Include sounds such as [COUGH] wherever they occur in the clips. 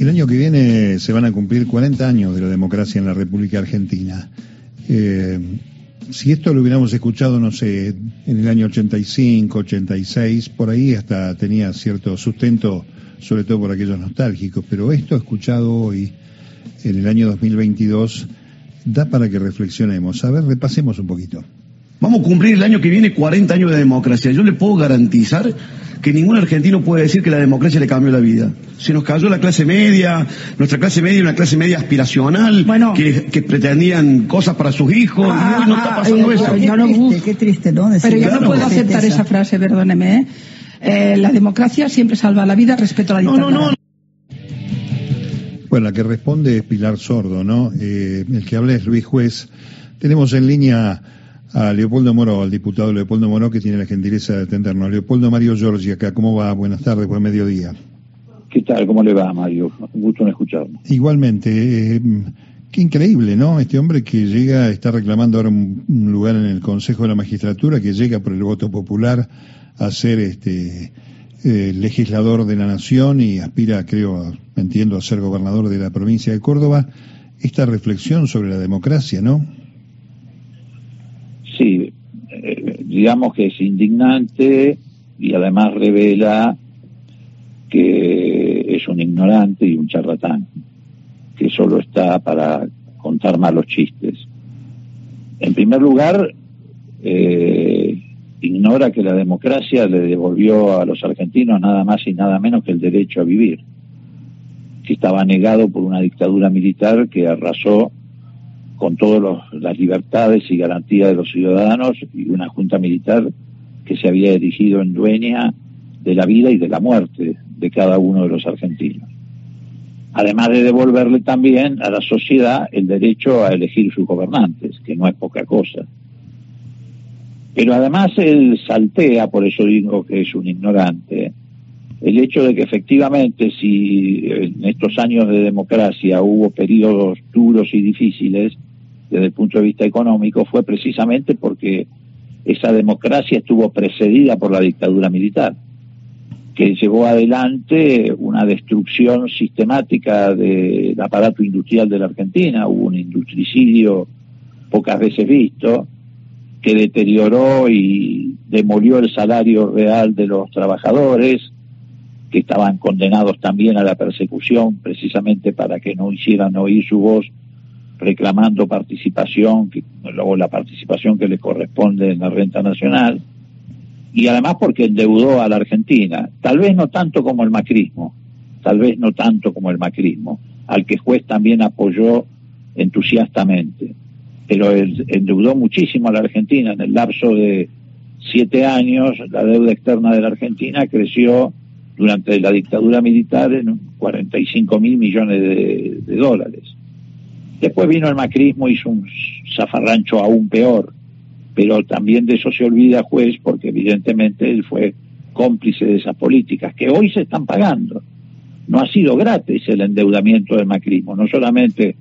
El año que viene se van a cumplir 40 años de la democracia en la República Argentina. Eh, si esto lo hubiéramos escuchado, no sé, en el año 85, 86, por ahí hasta tenía cierto sustento, sobre todo por aquellos nostálgicos, pero esto escuchado hoy, en el año 2022, da para que reflexionemos. A ver, repasemos un poquito. Vamos a cumplir el año que viene 40 años de democracia. Yo le puedo garantizar que ningún argentino puede decir que la democracia le cambió la vida. Se nos cayó la clase media, nuestra clase media una clase media aspiracional, que, pretendían cosas para sus hijos, y hoy no está pasando eso. Qué triste, qué triste, ¿no? Pero yo no puedo aceptar esa frase, perdóneme. ¿eh? ¿eh? la democracia siempre salva la vida respecto a la dictadura. No, no, no. Bueno, la que responde es Pilar Sordo, ¿no? Eh, el que habla es Luis Juez. Tenemos en línea a Leopoldo Moro, al diputado Leopoldo Moro, que tiene la gentileza de atendernos. Leopoldo Mario Giorgi, acá, ¿cómo va? Buenas tardes, buen mediodía. ¿Qué tal? ¿Cómo le va, Mario? Un gusto en escucharlo. Igualmente, eh, qué increíble, ¿no? Este hombre que llega, está reclamando ahora un, lugar en el Consejo de la Magistratura, que llega por el voto popular a ser este eh, legislador de la Nación y aspira, creo, entiendo, a ser gobernador de la provincia de Córdoba. Esta reflexión sobre la democracia, ¿no? Digamos que es indignante y además revela que es un ignorante y un charlatán, que solo está para contar malos chistes. En primer lugar, eh, ignora que la democracia le devolvió a los argentinos nada más y nada menos que el derecho a vivir, que estaba negado por una dictadura militar que arrasó con todas las libertades y garantías de los ciudadanos y una junta militar que se había erigido en dueña de la vida y de la muerte de cada uno de los argentinos. Además de devolverle también a la sociedad el derecho a elegir sus gobernantes, que no es poca cosa. Pero además él saltea, por eso digo que es un ignorante, el hecho de que efectivamente si en estos años de democracia hubo periodos duros y difíciles, desde el punto de vista económico fue precisamente porque esa democracia estuvo precedida por la dictadura militar, que llevó adelante una destrucción sistemática del aparato industrial de la Argentina, hubo un industricidio pocas veces visto, que deterioró y demolió el salario real de los trabajadores, que estaban condenados también a la persecución precisamente para que no hicieran oír su voz reclamando participación, luego la participación que le corresponde en la renta nacional, y además porque endeudó a la Argentina, tal vez no tanto como el macrismo, tal vez no tanto como el macrismo, al que juez también apoyó entusiastamente, pero endeudó muchísimo a la Argentina en el lapso de siete años, la deuda externa de la Argentina creció durante la dictadura militar en 45 mil millones de dólares. Después vino el macrismo, hizo un zafarrancho aún peor, pero también de eso se olvida juez porque evidentemente él fue cómplice de esas políticas que hoy se están pagando. No ha sido gratis el endeudamiento del macrismo, no solamente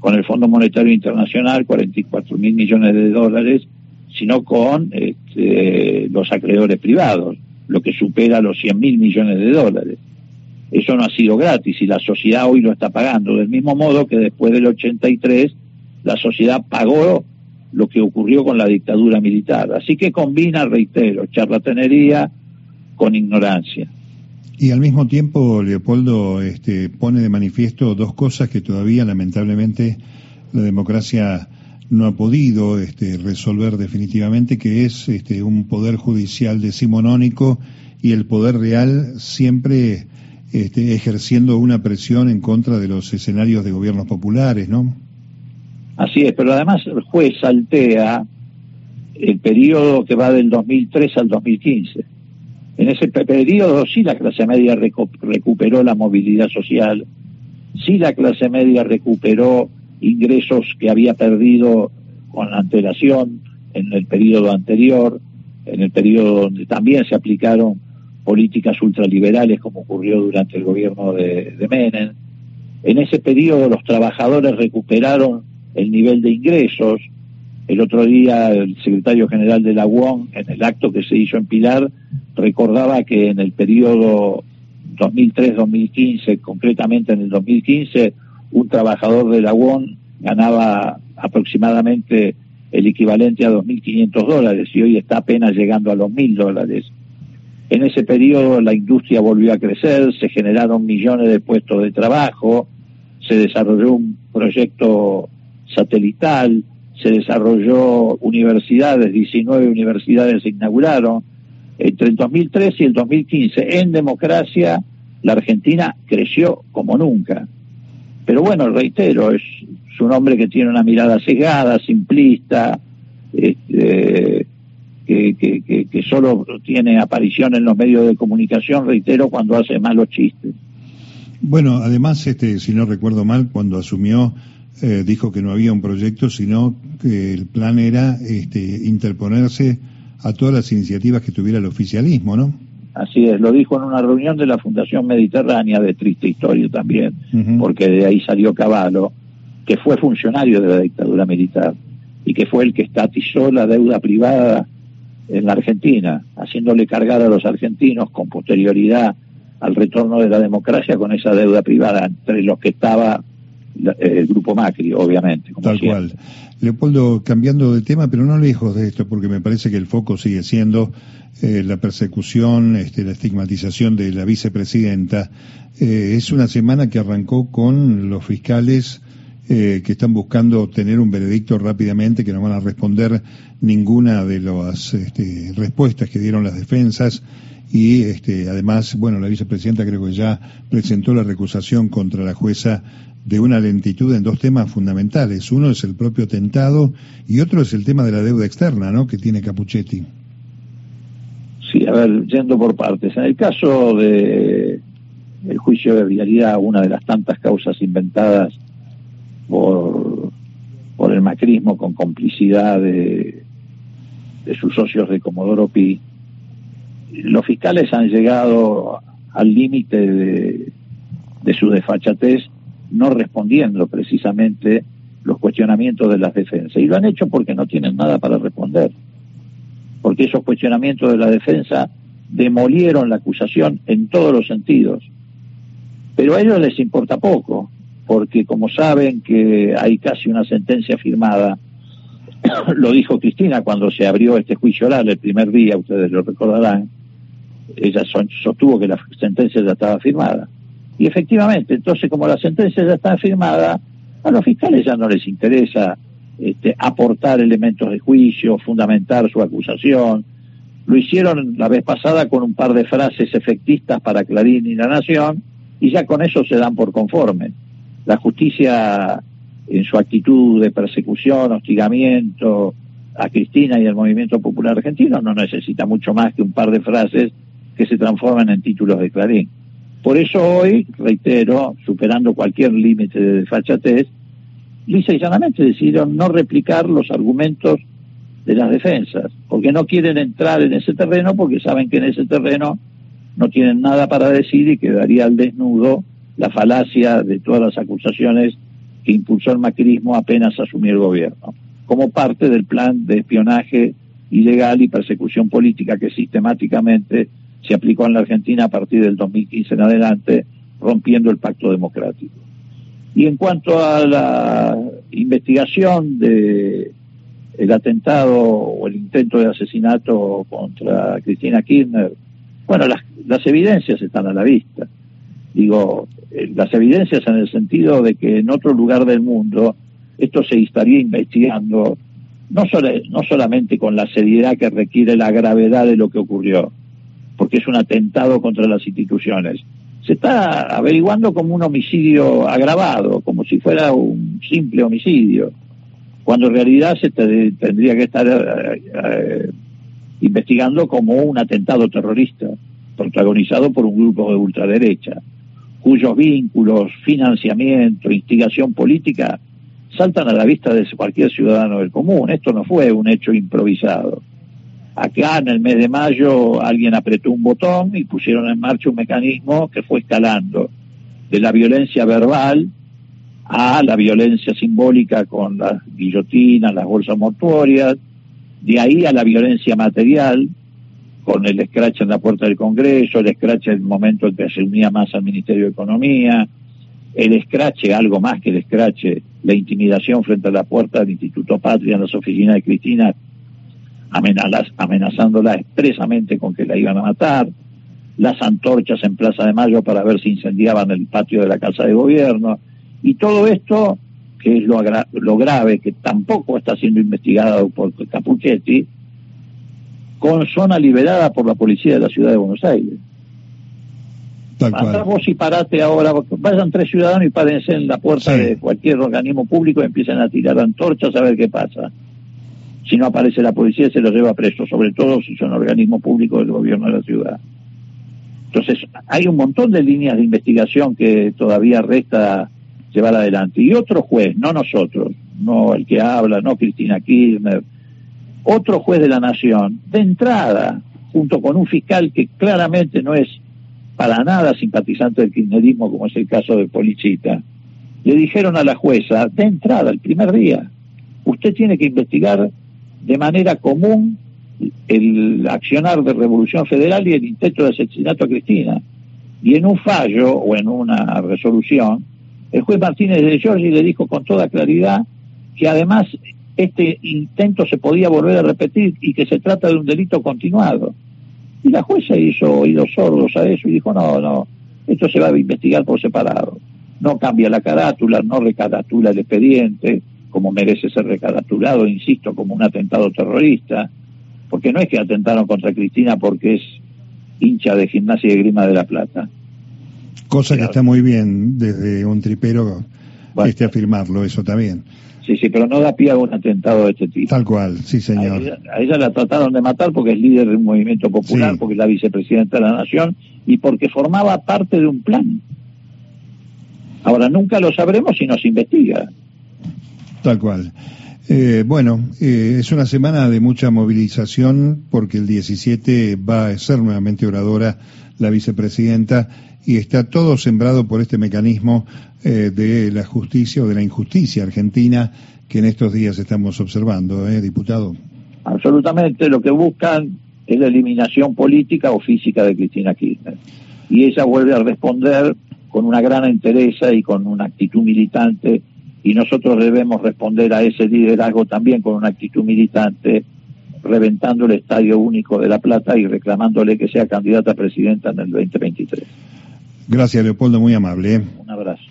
con el Fondo Monetario Internacional, 44 mil millones de dólares, sino con este, los acreedores privados, lo que supera los 100 mil millones de dólares. Eso no ha sido gratis y la sociedad hoy lo está pagando, del mismo modo que después del 83 la sociedad pagó lo que ocurrió con la dictadura militar. Así que combina, reitero, charlatanería con ignorancia. Y al mismo tiempo, Leopoldo este, pone de manifiesto dos cosas que todavía, lamentablemente, la democracia no ha podido este, resolver definitivamente, que es este, un poder judicial decimonónico y el poder real siempre este, ejerciendo una presión en contra de los escenarios de gobiernos populares, ¿no? Así es, pero además el juez saltea el periodo que va del 2003 al 2015. En ese periodo sí la clase media recuperó la movilidad social, sí la clase media recuperó ingresos que había perdido con antelación en el periodo anterior, en el periodo donde también se aplicaron políticas ultraliberales como ocurrió durante el gobierno de, Menem. En ese periodo los trabajadores recuperaron el nivel de ingresos. El otro día el secretario general de la UON, en el acto que se hizo en Pilar, recordaba que en el periodo 2003-2015, concretamente en el 2015, un trabajador de la UON ganaba aproximadamente el equivalente a 2.500 dólares y hoy está apenas llegando a los 1.000 dólares. En ese periodo la industria volvió a crecer, se generaron millones de puestos de trabajo, se desarrolló un proyecto satelital, se desarrolló universidades, 19 universidades se inauguraron. Entre el 2013 y el 2015, en democracia, la Argentina creció como nunca. Pero bueno, reitero, es, un hombre que tiene una mirada cegada, simplista, este, que, que, que, solo tiene aparición en los medios de comunicación, reitero, cuando hace malos chistes. Bueno, además, este, si no recuerdo mal, cuando asumió, eh, dijo que no había un proyecto, sino que el plan era este, interponerse a todas las iniciativas que tuviera el oficialismo, ¿no? Así es, lo dijo en una reunión de la Fundación Mediterránea, de triste historia también, porque de ahí salió Caballo, que fue funcionario de la dictadura militar y que fue el que estatizó la deuda privada en la Argentina, haciéndole cargar a los argentinos con posterioridad al retorno de la democracia con esa deuda privada, entre los que estaba el grupo Macri, obviamente. Tal cual. Leopoldo, cambiando de tema, pero no lejos de esto, porque me parece que el foco sigue siendo eh, la persecución, este, la estigmatización de la vicepresidenta. Eh, es una semana que arrancó con los fiscales eh, que están buscando obtener un veredicto rápidamente, que no van a responder ninguna de las este, respuestas que dieron las defensas y este, además, bueno, la vicepresidenta creo que ya presentó la recusación contra la jueza de una lentitud en dos temas fundamentales. Uno es el propio atentado y otro es el tema de la deuda externa, ¿no? Que tiene Capuchetti. Sí, a ver, yendo por partes. En el caso de el juicio de vialidad, una de las tantas causas inventadas por, por el macrismo con complicidad de, de sus socios de Comodoro Pi, los fiscales han llegado al límite de, de su desfachatez no respondiendo precisamente los cuestionamientos de las defensas. Y lo han hecho porque no tienen nada para responder. Porque esos cuestionamientos de la defensa demolieron la acusación en todos los sentidos. Pero a ellos les importa poco porque como saben que hay casi una sentencia firmada, [COUGHS] lo dijo Cristina cuando se abrió este juicio oral el primer día, ustedes lo recordarán, ella sostuvo que la sentencia ya estaba firmada. Y efectivamente, entonces como la sentencia ya está firmada, a los fiscales ya no les interesa este, aportar elementos de juicio, fundamentar su acusación. Lo hicieron la vez pasada con un par de frases efectistas para Clarín y La Nación, y ya con eso se dan por conformes la justicia en su actitud de persecución, hostigamiento a Cristina y al movimiento popular argentino no necesita mucho más que un par de frases que se transforman en títulos de Clarín. Por eso hoy, reitero, superando cualquier límite de desfachatez, lisa y llanamente decidieron no replicar los argumentos de las defensas, porque no quieren entrar en ese terreno, porque saben que en ese terreno no tienen nada para decir y quedaría al desnudo la falacia de todas las acusaciones que impulsó el macrismo apenas asumió el gobierno, como parte del plan de espionaje ilegal y persecución política que sistemáticamente se aplicó en la Argentina a partir del 2015 en adelante, rompiendo el pacto democrático. Y en cuanto a la investigación de el atentado o el intento de asesinato contra Cristina Kirchner, bueno, las, las evidencias están a la vista. Digo, eh, las evidencias en el sentido de que en otro lugar del mundo esto se estaría investigando no, no solamente con la seriedad que requiere la gravedad de lo que ocurrió, porque es un atentado contra las instituciones, se está averiguando como un homicidio agravado, como si fuera un simple homicidio, cuando en realidad se tendría que estar eh, eh, investigando como un atentado terrorista protagonizado por un grupo de ultraderecha cuyos vínculos, financiamiento, instigación política saltan a la vista de cualquier ciudadano del común. Esto no fue un hecho improvisado. Acá en el mes de mayo alguien apretó un botón y pusieron en marcha un mecanismo que fue escalando de la violencia verbal a la violencia simbólica con las guillotinas, las bolsas mortuorias, de ahí a la violencia material, con el scratch en la puerta del Congreso, el scratch en el momento en que se unía más al Ministerio de Economía, el scratch, algo más que el scratch, la intimidación frente a la puerta del Instituto Patria en las oficinas de Cristina, amenazándola expresamente con que la iban a matar, las antorchas en Plaza de Mayo para ver si incendiaban el patio de la Casa de Gobierno, y todo esto, que es lo, lo grave, que tampoco está siendo investigado por Capuchetti, con zona liberada por la policía de la ciudad de Buenos Aires. Tal vos y parate ahora, vayan tres ciudadanos y párense en la puerta de cualquier organismo público y empiecen a tirar antorchas a ver qué pasa. Si no aparece la policía se los lleva preso, sobre todo si son organismos públicos del gobierno de la ciudad. Entonces, hay un montón de líneas de investigación que todavía resta llevar adelante. Y otro juez, no nosotros, no el que habla, no Cristina Kirchner, otro juez de la nación, de entrada, junto con un fiscal que claramente no es para nada simpatizante del kirchnerismo, como es el caso de Polichita, le dijeron a la jueza, de entrada, el primer día, usted tiene que investigar de manera común el accionar de Revolución Federal y el intento de asesinato a Cristina. Y en un fallo o en una resolución, el juez Martínez de Giorgi le dijo con toda claridad que además este intento se podía volver a repetir y que se trata de un delito continuado. Y la jueza hizo oídos sordos a eso y dijo, no, no, esto se va a investigar por separado. No cambia la carátula, no recaratula el expediente, como merece ser recaratulado, insisto, como un atentado terrorista, porque no es que atentaron contra Cristina porque es hincha de gimnasia y grima de la Plata. Cosa que está muy bien desde un tripero este afirmarlo, eso también. Sí, sí, pero no da pie a un atentado de este tipo. Tal cual, sí, señor. A ella, la trataron de matar porque es líder de un movimiento popular, porque es la vicepresidenta de la Nación y porque formaba parte de un plan. Ahora, nunca lo sabremos si nos investiga. Tal cual. Eh, bueno, eh, es una semana de mucha movilización porque el 17 va a ser nuevamente oradora la vicepresidenta y está todo sembrado por este mecanismo eh, de la justicia o de la injusticia argentina que en estos días estamos observando, ¿eh, diputado? Absolutamente, lo que buscan es la eliminación política o física de Cristina Kirchner. Y ella vuelve a responder con una gran entereza y con una actitud militante, y nosotros debemos responder a ese liderazgo también con una actitud militante, reventando el Estadio Único de La Plata y reclamándole que sea candidata a presidenta en el 2023. Gracias, Leopoldo, muy amable. Un abrazo.